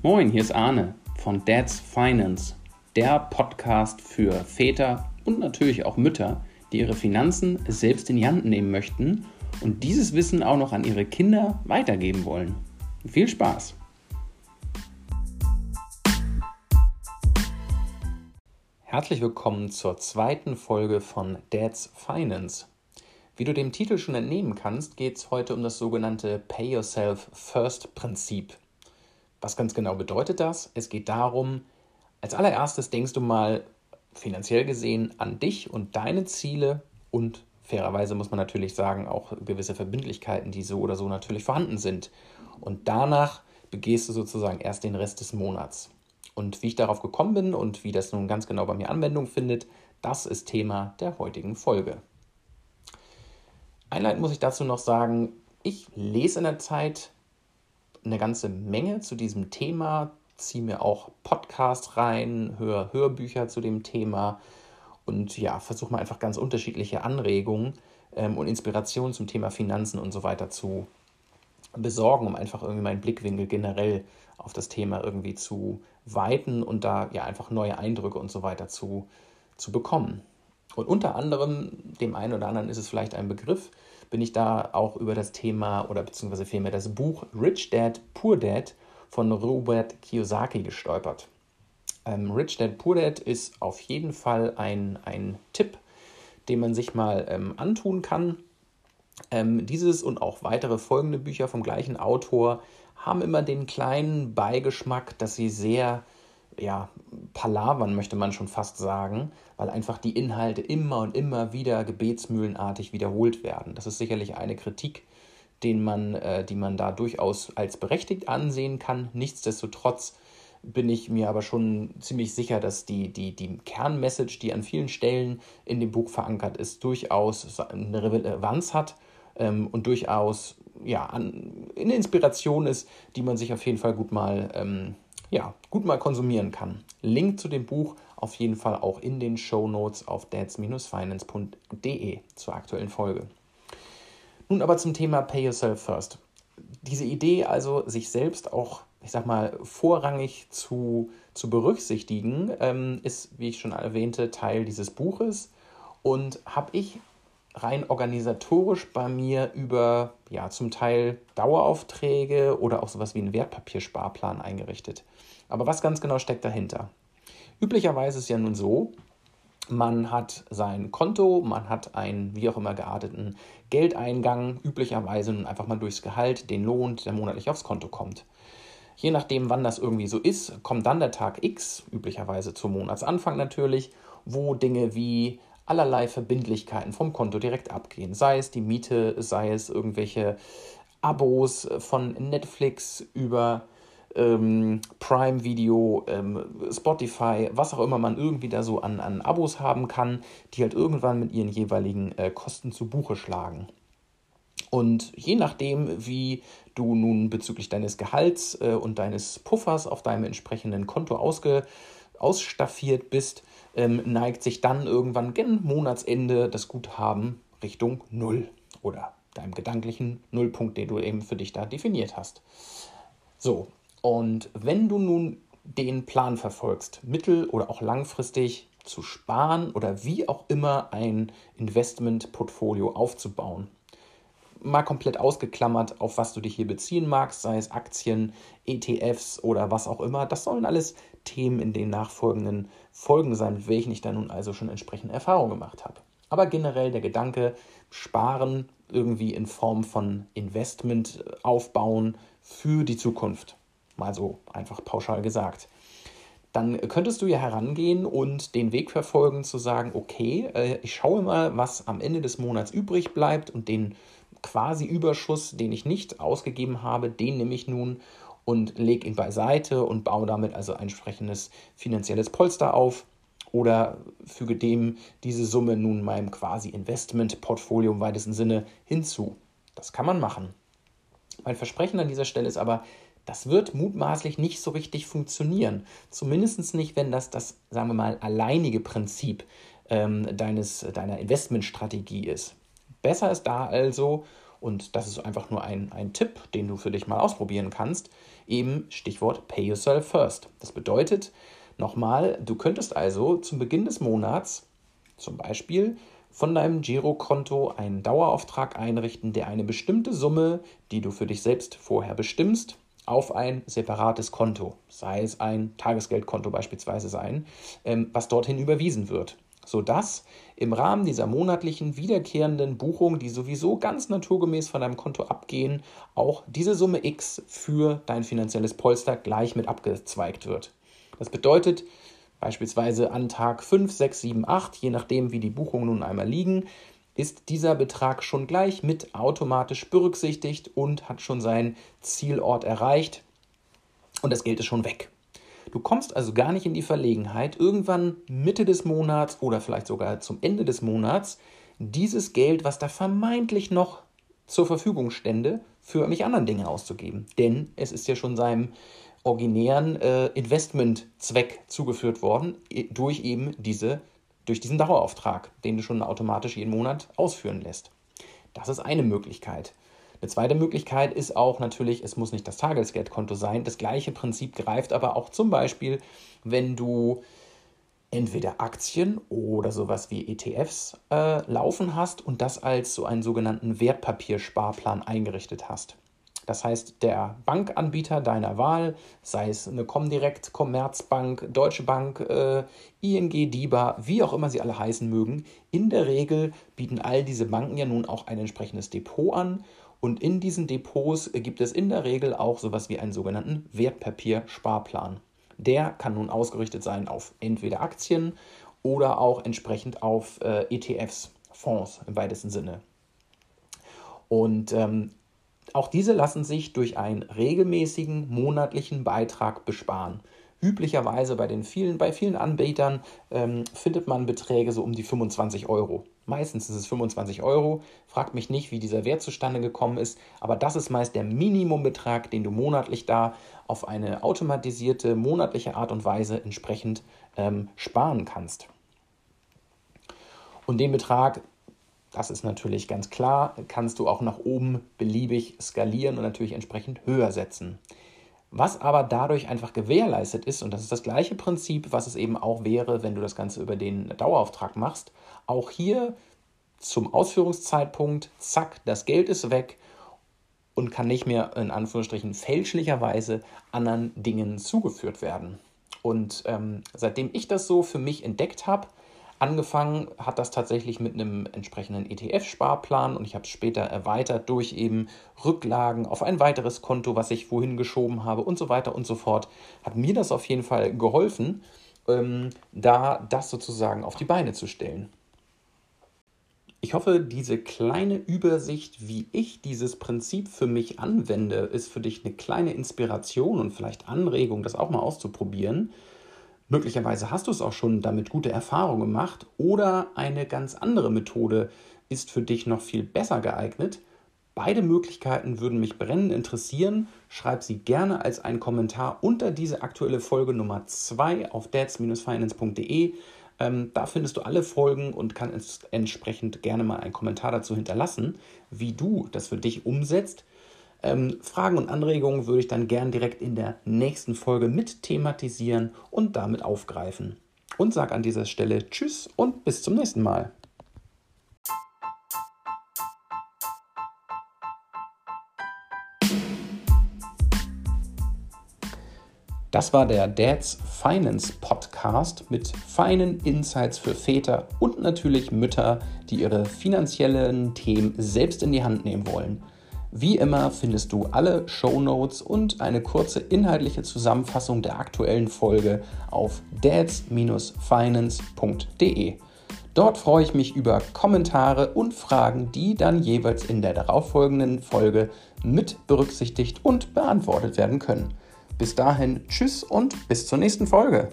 Moin, hier ist Arne von Dad's Finance, der Podcast für Väter und natürlich auch Mütter, die ihre Finanzen selbst in die Hand nehmen möchten und dieses Wissen auch noch an ihre Kinder weitergeben wollen. Viel Spaß! Herzlich willkommen zur zweiten Folge von Dad's Finance. Wie du dem Titel schon entnehmen kannst, geht es heute um das sogenannte Pay Yourself First Prinzip. Was ganz genau bedeutet das? Es geht darum, als allererstes denkst du mal finanziell gesehen an dich und deine Ziele und fairerweise muss man natürlich sagen, auch gewisse Verbindlichkeiten, die so oder so natürlich vorhanden sind. Und danach begehst du sozusagen erst den Rest des Monats. Und wie ich darauf gekommen bin und wie das nun ganz genau bei mir Anwendung findet, das ist Thema der heutigen Folge. Einleitend muss ich dazu noch sagen, ich lese in der Zeit eine ganze Menge zu diesem Thema, ziehe mir auch Podcasts rein, höre Hörbücher zu dem Thema und ja, versuche mal einfach ganz unterschiedliche Anregungen ähm, und Inspirationen zum Thema Finanzen und so weiter zu besorgen, um einfach irgendwie meinen Blickwinkel generell auf das Thema irgendwie zu weiten und da ja einfach neue Eindrücke und so weiter zu, zu bekommen. Und unter anderem, dem einen oder anderen ist es vielleicht ein Begriff, bin ich da auch über das Thema oder beziehungsweise vielmehr das Buch Rich Dad, Poor Dad von Robert Kiyosaki gestolpert. Ähm, Rich Dad, Poor Dad ist auf jeden Fall ein, ein Tipp, den man sich mal ähm, antun kann. Ähm, dieses und auch weitere folgende Bücher vom gleichen Autor haben immer den kleinen Beigeschmack, dass sie sehr ja, palavern, möchte man schon fast sagen, weil einfach die Inhalte immer und immer wieder gebetsmühlenartig wiederholt werden. Das ist sicherlich eine Kritik, den man, äh, die man da durchaus als berechtigt ansehen kann. Nichtsdestotrotz bin ich mir aber schon ziemlich sicher, dass die, die, die Kernmessage, die an vielen Stellen in dem Buch verankert ist, durchaus eine Relevanz hat ähm, und durchaus ja, an, eine Inspiration ist, die man sich auf jeden Fall gut mal ähm, ja, gut mal konsumieren kann. Link zu dem Buch auf jeden Fall auch in den Show Notes auf dads-finance.de zur aktuellen Folge. Nun aber zum Thema Pay Yourself First. Diese Idee also, sich selbst auch, ich sag mal, vorrangig zu, zu berücksichtigen, ähm, ist, wie ich schon erwähnte, Teil dieses Buches und habe ich rein organisatorisch bei mir über ja zum Teil Daueraufträge oder auch sowas wie einen Wertpapiersparplan eingerichtet. Aber was ganz genau steckt dahinter? Üblicherweise ist es ja nun so, man hat sein Konto, man hat einen wie auch immer gearteten Geldeingang, üblicherweise nun einfach mal durchs Gehalt, den Lohn, der monatlich aufs Konto kommt. Je nachdem, wann das irgendwie so ist, kommt dann der Tag X, üblicherweise zum Monatsanfang natürlich, wo Dinge wie allerlei Verbindlichkeiten vom Konto direkt abgehen. Sei es die Miete, sei es irgendwelche Abos von Netflix über ähm, Prime Video, ähm, Spotify, was auch immer man irgendwie da so an, an Abos haben kann, die halt irgendwann mit ihren jeweiligen äh, Kosten zu Buche schlagen. Und je nachdem, wie du nun bezüglich deines Gehalts äh, und deines Puffers auf deinem entsprechenden Konto ausge, ausstaffiert bist, ähm, neigt sich dann irgendwann gen Monatsende das Guthaben Richtung Null oder deinem gedanklichen Nullpunkt, den du eben für dich da definiert hast. So, und wenn du nun den Plan verfolgst, mittel- oder auch langfristig zu sparen oder wie auch immer ein Investmentportfolio aufzubauen, mal komplett ausgeklammert, auf was du dich hier beziehen magst, sei es Aktien, ETFs oder was auch immer. Das sollen alles Themen in den nachfolgenden Folgen sein, mit welchen ich dann nun also schon entsprechende Erfahrungen gemacht habe. Aber generell der Gedanke, sparen irgendwie in Form von Investment aufbauen für die Zukunft. Mal so einfach pauschal gesagt. Dann könntest du ja herangehen und den Weg verfolgen zu sagen, okay, äh, ich schaue mal, was am Ende des Monats übrig bleibt und den quasi Überschuss, den ich nicht ausgegeben habe, den nehme ich nun und lege ihn beiseite und baue damit also ein entsprechendes finanzielles Polster auf oder füge dem diese Summe nun meinem quasi Investmentportfolio im weitesten Sinne hinzu. Das kann man machen. Mein Versprechen an dieser Stelle ist aber, das wird mutmaßlich nicht so richtig funktionieren. Zumindest nicht, wenn das das, sagen wir mal, alleinige Prinzip ähm, deines, deiner Investmentstrategie ist. Besser ist da also, und das ist einfach nur ein, ein Tipp, den du für dich mal ausprobieren kannst, Eben Stichwort Pay Yourself First. Das bedeutet, nochmal, du könntest also zum Beginn des Monats zum Beispiel von deinem Girokonto einen Dauerauftrag einrichten, der eine bestimmte Summe, die du für dich selbst vorher bestimmst, auf ein separates Konto, sei es ein Tagesgeldkonto beispielsweise sein, ähm, was dorthin überwiesen wird, sodass im Rahmen dieser monatlichen wiederkehrenden Buchungen, die sowieso ganz naturgemäß von deinem Konto abgehen, auch diese Summe X für dein finanzielles Polster gleich mit abgezweigt wird. Das bedeutet, beispielsweise an Tag 5, 6, 7, 8, je nachdem, wie die Buchungen nun einmal liegen, ist dieser Betrag schon gleich mit automatisch berücksichtigt und hat schon seinen Zielort erreicht und das Geld ist schon weg. Du kommst also gar nicht in die Verlegenheit, irgendwann Mitte des Monats oder vielleicht sogar zum Ende des Monats dieses Geld, was da vermeintlich noch zur Verfügung stände, für mich anderen Dinge auszugeben. Denn es ist ja schon seinem originären äh, Investmentzweck zugeführt worden, durch eben diese durch diesen Dauerauftrag, den du schon automatisch jeden Monat ausführen lässt. Das ist eine Möglichkeit. Eine zweite Möglichkeit ist auch natürlich, es muss nicht das Tagesgeldkonto sein. Das gleiche Prinzip greift aber auch zum Beispiel, wenn du entweder Aktien oder sowas wie ETFs äh, laufen hast und das als so einen sogenannten Wertpapiersparplan eingerichtet hast. Das heißt, der Bankanbieter deiner Wahl, sei es eine Comdirect, Commerzbank, Deutsche Bank, äh, ING, DIBA, wie auch immer sie alle heißen mögen, in der Regel bieten all diese Banken ja nun auch ein entsprechendes Depot an. Und in diesen Depots gibt es in der Regel auch sowas wie einen sogenannten Wertpapiersparplan. Der kann nun ausgerichtet sein auf entweder Aktien oder auch entsprechend auf äh, ETFs, Fonds im weitesten Sinne. Und ähm, auch diese lassen sich durch einen regelmäßigen monatlichen Beitrag besparen. Üblicherweise bei, den vielen, bei vielen Anbietern ähm, findet man Beträge so um die 25 Euro. Meistens ist es 25 Euro. Fragt mich nicht, wie dieser Wert zustande gekommen ist, aber das ist meist der Minimumbetrag, den du monatlich da auf eine automatisierte monatliche Art und Weise entsprechend ähm, sparen kannst. Und den Betrag das ist natürlich ganz klar, kannst du auch nach oben beliebig skalieren und natürlich entsprechend höher setzen. Was aber dadurch einfach gewährleistet ist, und das ist das gleiche Prinzip, was es eben auch wäre, wenn du das Ganze über den Dauerauftrag machst, auch hier zum Ausführungszeitpunkt, zack, das Geld ist weg und kann nicht mehr in Anführungsstrichen fälschlicherweise anderen Dingen zugeführt werden. Und ähm, seitdem ich das so für mich entdeckt habe, Angefangen hat das tatsächlich mit einem entsprechenden ETF-Sparplan und ich habe es später erweitert durch eben Rücklagen auf ein weiteres Konto, was ich wohin geschoben habe und so weiter und so fort. Hat mir das auf jeden Fall geholfen, ähm, da das sozusagen auf die Beine zu stellen. Ich hoffe, diese kleine Übersicht, wie ich dieses Prinzip für mich anwende, ist für dich eine kleine Inspiration und vielleicht Anregung, das auch mal auszuprobieren. Möglicherweise hast du es auch schon damit gute Erfahrungen gemacht oder eine ganz andere Methode ist für dich noch viel besser geeignet. Beide Möglichkeiten würden mich brennend interessieren. Schreib sie gerne als einen Kommentar unter diese aktuelle Folge Nummer 2 auf dads-finance.de. Ähm, da findest du alle Folgen und kannst entsprechend gerne mal einen Kommentar dazu hinterlassen, wie du das für dich umsetzt. Ähm, Fragen und Anregungen würde ich dann gern direkt in der nächsten Folge mit thematisieren und damit aufgreifen. Und sage an dieser Stelle Tschüss und bis zum nächsten Mal. Das war der Dads Finance Podcast mit feinen Insights für Väter und natürlich Mütter, die ihre finanziellen Themen selbst in die Hand nehmen wollen. Wie immer findest du alle Show Notes und eine kurze inhaltliche Zusammenfassung der aktuellen Folge auf dads-finance.de. Dort freue ich mich über Kommentare und Fragen, die dann jeweils in der darauffolgenden Folge mit berücksichtigt und beantwortet werden können. Bis dahin, tschüss und bis zur nächsten Folge.